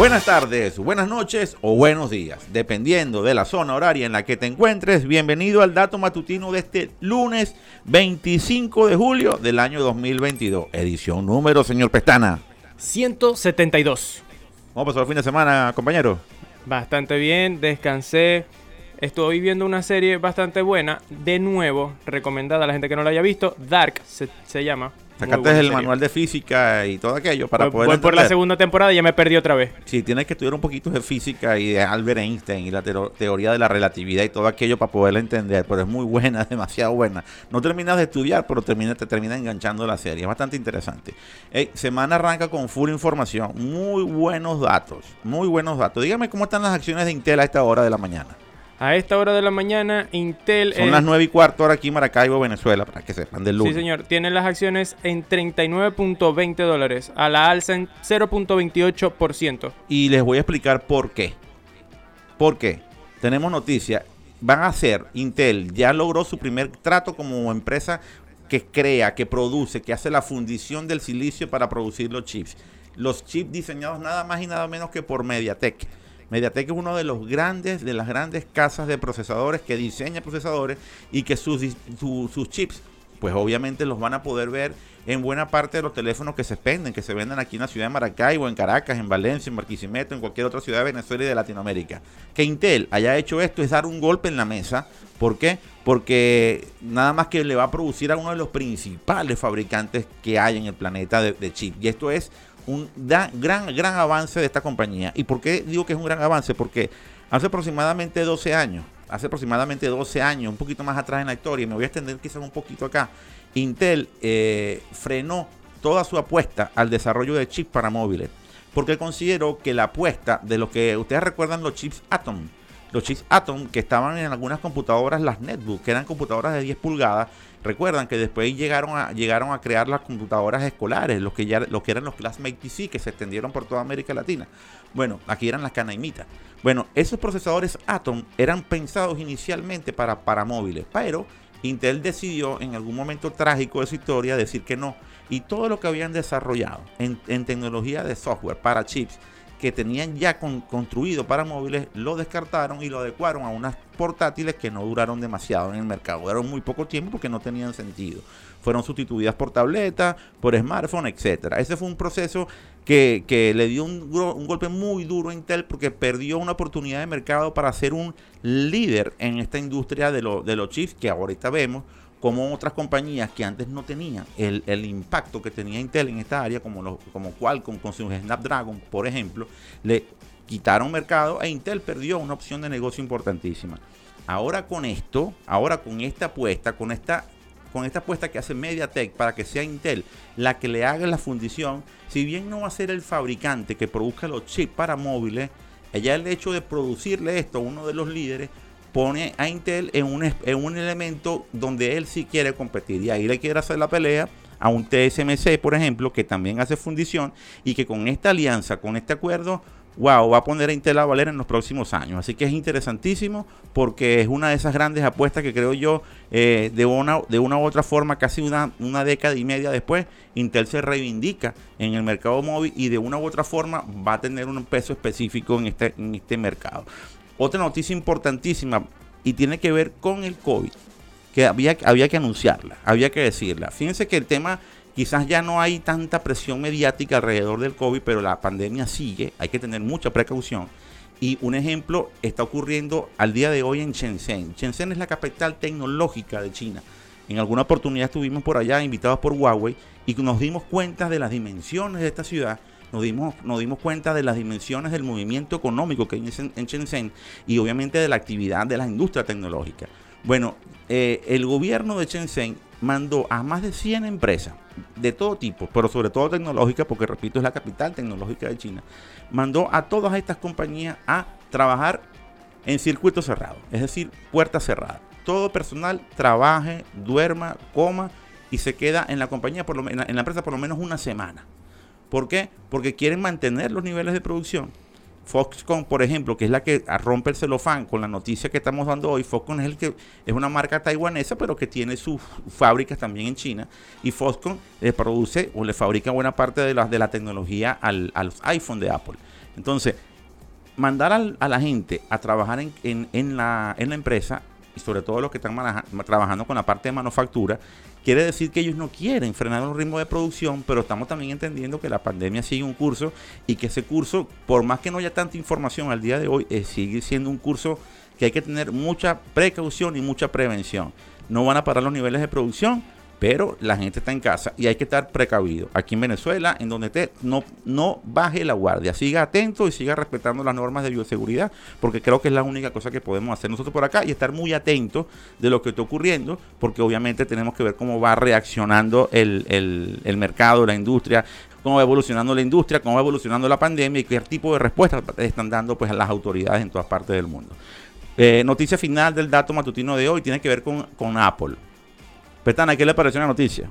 Buenas tardes, buenas noches o buenos días, dependiendo de la zona horaria en la que te encuentres. Bienvenido al dato matutino de este lunes 25 de julio del año 2022. Edición número, señor Pestana. 172. ¿Cómo pasó el fin de semana, compañero? Bastante bien, descansé. Estuve viendo una serie bastante buena, de nuevo, recomendada a la gente que no la haya visto. Dark se, se llama. Sacaste el manual de física y todo aquello para voy, poder voy por la segunda temporada y ya me perdí otra vez. Sí, tienes que estudiar un poquito de física y de Albert Einstein y la teoría de la relatividad y todo aquello para poderla entender, pero es muy buena, es demasiado buena. No terminas de estudiar, pero termina, te termina enganchando la serie, es bastante interesante. Ey, semana arranca con full información, muy buenos datos, muy buenos datos. Dígame cómo están las acciones de Intel a esta hora de la mañana. A esta hora de la mañana, Intel... Son las 9 y cuarto hora aquí en Maracaibo, Venezuela, para que sepan del lunes. Sí, señor. Tiene las acciones en 39.20 dólares. A la alza en 0.28%. Y les voy a explicar por qué. ¿Por qué? Tenemos noticia. Van a hacer, Intel ya logró su primer trato como empresa que crea, que produce, que hace la fundición del silicio para producir los chips. Los chips diseñados nada más y nada menos que por MediaTek. MediaTek es uno de los grandes, de las grandes casas de procesadores que diseña procesadores y que sus, sus chips, pues obviamente los van a poder ver en buena parte de los teléfonos que se venden, que se venden aquí en la ciudad de Maracaibo, en Caracas, en Valencia, en Barquisimeto, en cualquier otra ciudad de Venezuela y de Latinoamérica. Que Intel haya hecho esto es dar un golpe en la mesa. ¿Por qué? Porque nada más que le va a producir a uno de los principales fabricantes que hay en el planeta de, de. Y esto es un gran, gran avance de esta compañía. ¿Y por qué digo que es un gran avance? Porque hace aproximadamente 12 años, hace aproximadamente 12 años, un poquito más atrás en la historia, y me voy a extender quizás un poquito acá, Intel eh, frenó toda su apuesta al desarrollo de chips para móviles. Porque considero que la apuesta de lo que ustedes recuerdan los chips Atom, los chips Atom que estaban en algunas computadoras, las netbook, que eran computadoras de 10 pulgadas, recuerdan que después llegaron a, crear las computadoras escolares, los que, ya, los eran los Classmate PC, que se extendieron por toda América Latina. Bueno, aquí eran las canaimitas. Bueno, esos procesadores Atom eran pensados inicialmente para, para móviles, pero Intel decidió en algún momento trágico de su historia decir que no. Y todo lo que habían desarrollado en tecnología de software para chips que tenían ya con- construido para móviles, lo descartaron y lo adecuaron a unas portátiles que no duraron demasiado en el mercado. Duraron muy poco tiempo porque no tenían sentido. Fueron sustituidas por tableta, por smartphone, etcétera. Ese fue un proceso que, que le dio un golpe muy duro a Intel porque perdió una oportunidad de mercado para ser un líder en esta industria de, lo- de los chips que ahorita vemos como otras compañías que antes no tenían el, el impacto que tenía Intel en esta área, como, los, como Qualcomm con su Snapdragon, por ejemplo, le quitaron mercado e Intel perdió una opción de negocio importantísima. Ahora con esto, ahora con esta apuesta, con esta, con esta apuesta que hace MediaTek para que sea Intel la que le haga la fundición, si bien no va a ser el fabricante que produzca los chips para móviles, ella el hecho de producirle esto a uno de los líderes pone a Intel en un, en un elemento donde él sí quiere competir y ahí le quiere hacer la pelea a un TSMC, por ejemplo, que también hace fundición y que con esta alianza, con este acuerdo, wow, va a poner a Intel a valer en los próximos años. Así que es interesantísimo porque es una de esas grandes apuestas que creo yo, eh, de, una, de una u otra forma, casi una, una década y media después, Intel se reivindica en el mercado móvil y de una u otra forma va a tener un peso específico en este, en este mercado. Otra noticia importantísima y tiene que ver con el COVID, que había, que anunciarla, había que decirla. Fíjense que el tema, quizás ya no hay tanta presión mediática alrededor del COVID, pero la pandemia sigue, hay que tener mucha precaución. Y un ejemplo está ocurriendo al día de hoy en Shenzhen. Shenzhen es la capital tecnológica de China. En alguna oportunidad estuvimos por allá invitados por Huawei y nos dimos cuenta de las dimensiones de esta ciudad nos dimos, nos dimos cuenta de las dimensiones del movimiento económico que hay en, en Shenzhen y obviamente de la actividad de la industria tecnológica. Bueno, eh, el gobierno de Shenzhen mandó a más de 100 empresas de todo tipo, pero sobre todo tecnológicas, porque repito, es la capital tecnológica de China, mandó a todas estas compañías a trabajar en circuito cerrado, es decir, puerta cerrada. Todo personal trabaje, duerma, coma y se queda en la compañía, por lo, en la empresa por lo menos una semana. ¿Por qué? Porque quieren mantener los niveles de producción Foxconn, por ejemplo, que es la que rompe el celofán con la noticia que estamos dando hoy, Foxconn es el que es una marca taiwanesa, pero que tiene sus fábricas también en China. Y Foxconn le produce o le fabrica buena parte de la, de la tecnología al, a los iPhone de Apple. Entonces, mandar a la gente a trabajar en, la, en la empresa, sobre todo los que están trabajando con la parte de manufactura, quiere decir que ellos no quieren frenar un ritmo de producción, pero estamos también entendiendo que la pandemia sigue un curso y que ese curso, por más que no haya tanta información al día de hoy, eh, sigue siendo un curso que hay que tener mucha precaución y mucha prevención. No van a parar los niveles de producción, pero la gente está en casa y hay que estar precavido. Aquí en Venezuela, en donde esté, no, no baje la guardia, siga atento y siga respetando las normas de bioseguridad, porque creo que es la única cosa que podemos hacer nosotros por acá y estar muy atentos de lo que está ocurriendo, porque obviamente tenemos que ver cómo va reaccionando el, el, mercado, la industria, cómo va evolucionando la industria, cómo va evolucionando la pandemia y qué tipo de respuestas están dando pues a las autoridades en todas partes del mundo. Eh, noticia final del dato matutino de hoy tiene que ver con, con Apple. Petana, ¿qué le pareció la noticia?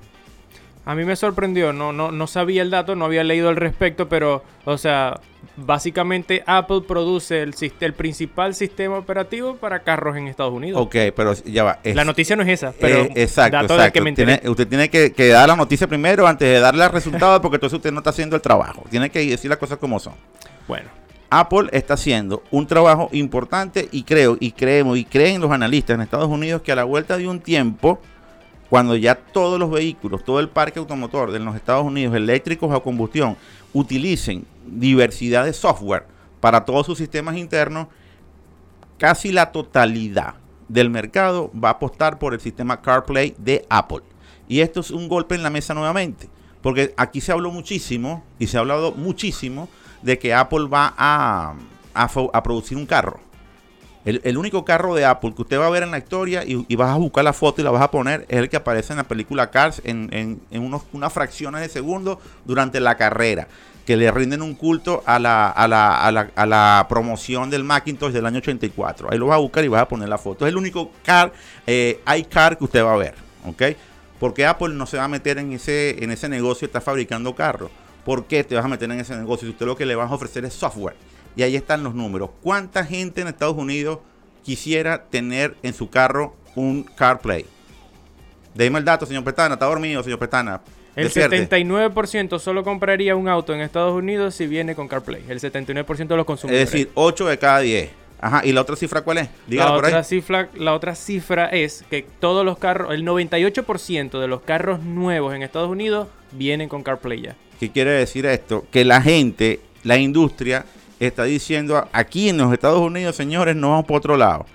A mí me sorprendió, no, no, no sabía el dato, no había leído al respecto, pero, o sea, básicamente Apple produce el, el principal sistema operativo para carros en Estados Unidos. Ok, pero ya va. la noticia no es esa, pero eh, exacto, Que me usted tiene que, dar la noticia primero antes de darle el resultado, porque entonces usted no está haciendo el trabajo. Tiene que decir las cosas como son. Bueno. Apple está haciendo un trabajo importante y creo, y creemos, y creen los analistas en Estados Unidos que a la vuelta de un tiempo cuando ya todos los vehículos, todo el parque automotor de los Estados Unidos, eléctricos a combustión, utilicen diversidad de software para todos sus sistemas internos, casi la totalidad del mercado va a apostar por el sistema CarPlay de Apple. Y esto es un golpe en la mesa nuevamente, porque aquí se habló muchísimo y se ha hablado muchísimo de que Apple va a, a producir un carro el, único carro de Apple que usted va a ver en la historia y, vas a buscar la foto y la vas a poner es el que aparece en la película Cars en, unos, unas fracciones de segundo durante la carrera. Que le rinden un culto a la, a la, promoción del Macintosh del año 84. Ahí lo vas a buscar y vas a poner la foto. Es el único car, eh, iCar que usted va a ver. ¿Ok? Porque Apple no se va a meter en ese, en ese negocio, está fabricando carros. ¿Por qué te vas a meter en ese negocio si usted lo que le vas a ofrecer es software? Y ahí están los números. ¿Cuánta gente en Estados Unidos quisiera tener en su carro un CarPlay? Dime el dato, señor Petana. ¿Está dormido, señor Petana? El 79% solo compraría un auto en Estados Unidos si viene con CarPlay. El 79% de los consumidores. Es decir, 8 de cada 10. Ajá, ¿y la otra cifra cuál es? la, otra Cifra, la otra cifra es que todos los carros, el 98% de los carros nuevos en Estados Unidos vienen con CarPlay ya. ¿Qué quiere decir esto? Que la gente, la industria, está diciendo aquí en los Estados Unidos, señores, no vamos por otro lado.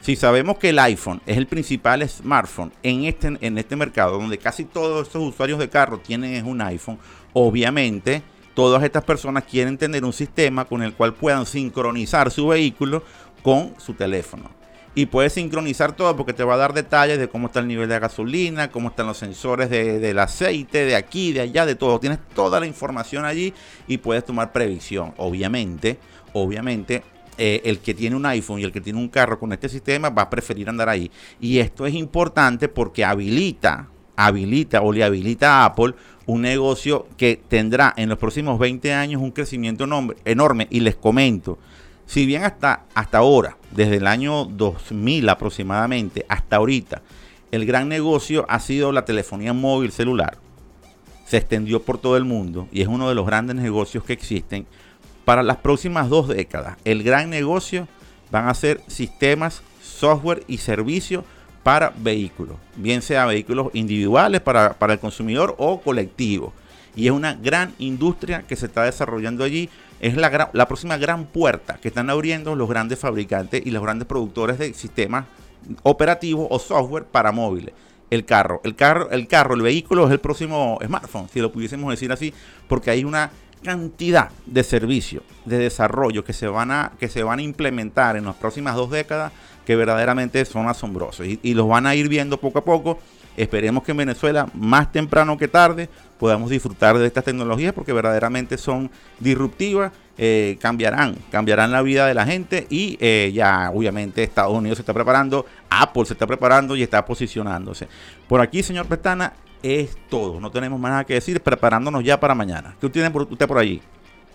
Si sabemos que el iPhone es el principal smartphone en este, en este mercado, donde casi todos estos usuarios de carro tienen un iPhone, obviamente todas estas personas quieren tener un sistema con el cual puedan sincronizar su vehículo con su teléfono y puedes sincronizar todo porque te va a dar detalles de cómo está el nivel de gasolina, cómo están los sensores del aceite, de aquí, de allá, de todo. Tienes toda la información allí y puedes tomar previsión. Obviamente, obviamente, eh, el que tiene un iPhone y el que tiene un carro con este sistema va a preferir andar ahí. Y esto es importante porque habilita, habilita o le habilita a Apple un negocio que tendrá en los próximos 20 años un crecimiento enorme. Y les comento, si bien hasta, hasta ahora, desde el año 2000 aproximadamente, hasta ahorita, el gran negocio ha sido la telefonía móvil celular. Se extendió por todo el mundo y es uno de los grandes negocios que existen. Para las próximas dos décadas, el gran negocio van a ser sistemas, software y servicios para vehículos, bien sea vehículos individuales para, para el consumidor o colectivos. Y es una gran industria que se está desarrollando allí es la, la próxima gran puerta que están abriendo los grandes fabricantes y los grandes productores de sistemas operativos o software para móviles. El carro, el carro, el carro, el vehículo es el próximo smartphone, si lo pudiésemos decir así, porque hay una cantidad de servicios, de desarrollo que se van a, que se van a implementar en las próximas dos décadas que verdaderamente son asombrosos y, y los van a ir viendo poco a poco. Esperemos que en Venezuela, más temprano que tarde, podamos disfrutar de estas tecnologías porque verdaderamente son disruptivas, eh, cambiarán, cambiarán la vida de la gente y eh, ya obviamente Estados Unidos se está preparando, Apple se está preparando y está posicionándose. Por aquí, señor Pestana, es todo. No tenemos más nada que decir, preparándonos ya para mañana. ¿Qué tiene usted por allí?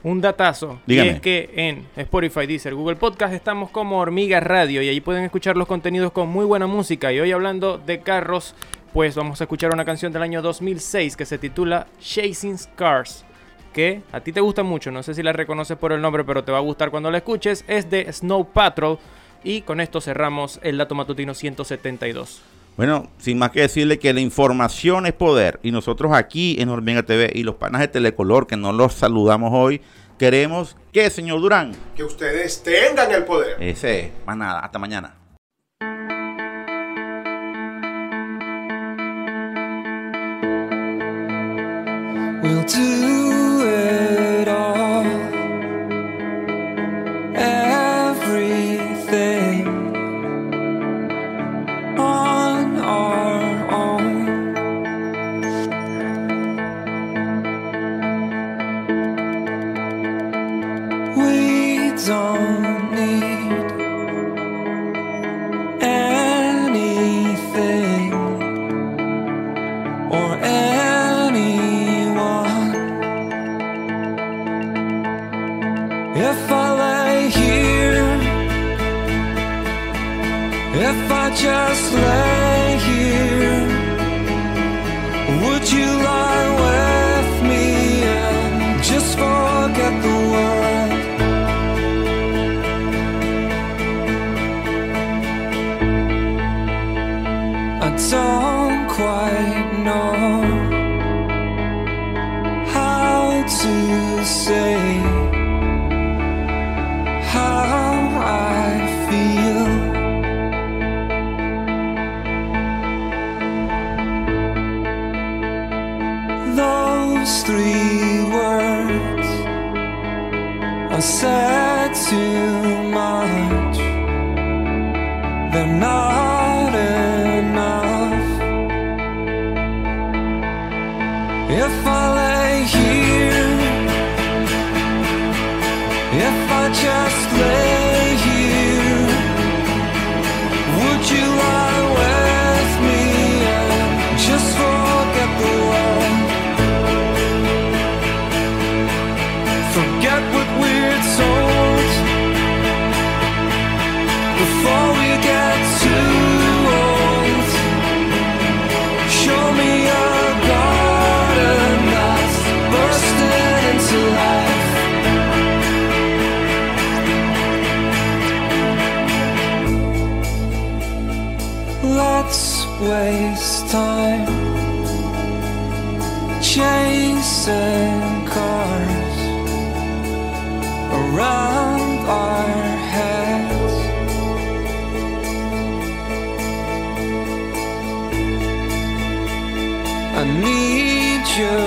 un datazo. Dígame. Y es que en Spotify, Deezer, Google Podcast estamos como Hormiga Radio y allí pueden escuchar los contenidos con muy buena música. Y hoy hablando de carros, pues vamos a escuchar una canción del año 2006 que se titula Chasing Cars. Que a ti te gusta mucho, no sé si la reconoces por el nombre, pero te va a gustar cuando la escuches. Es de Snow Patrol. Y con esto cerramos el dato matutino 172. Bueno, sin más que decirle que la información es poder y nosotros aquí en Hormiga TV y los panas de Telecolor que no los saludamos hoy, queremos que, señor Durán, Que ustedes tengan el poder. ese es, más nada, hasta mañana. to Those three words are said too much. They're not Let's waste time chasing cars around our heads. I need your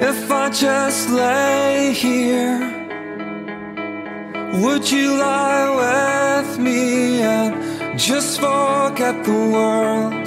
if I just lay here, would you lie with me and just forget the world?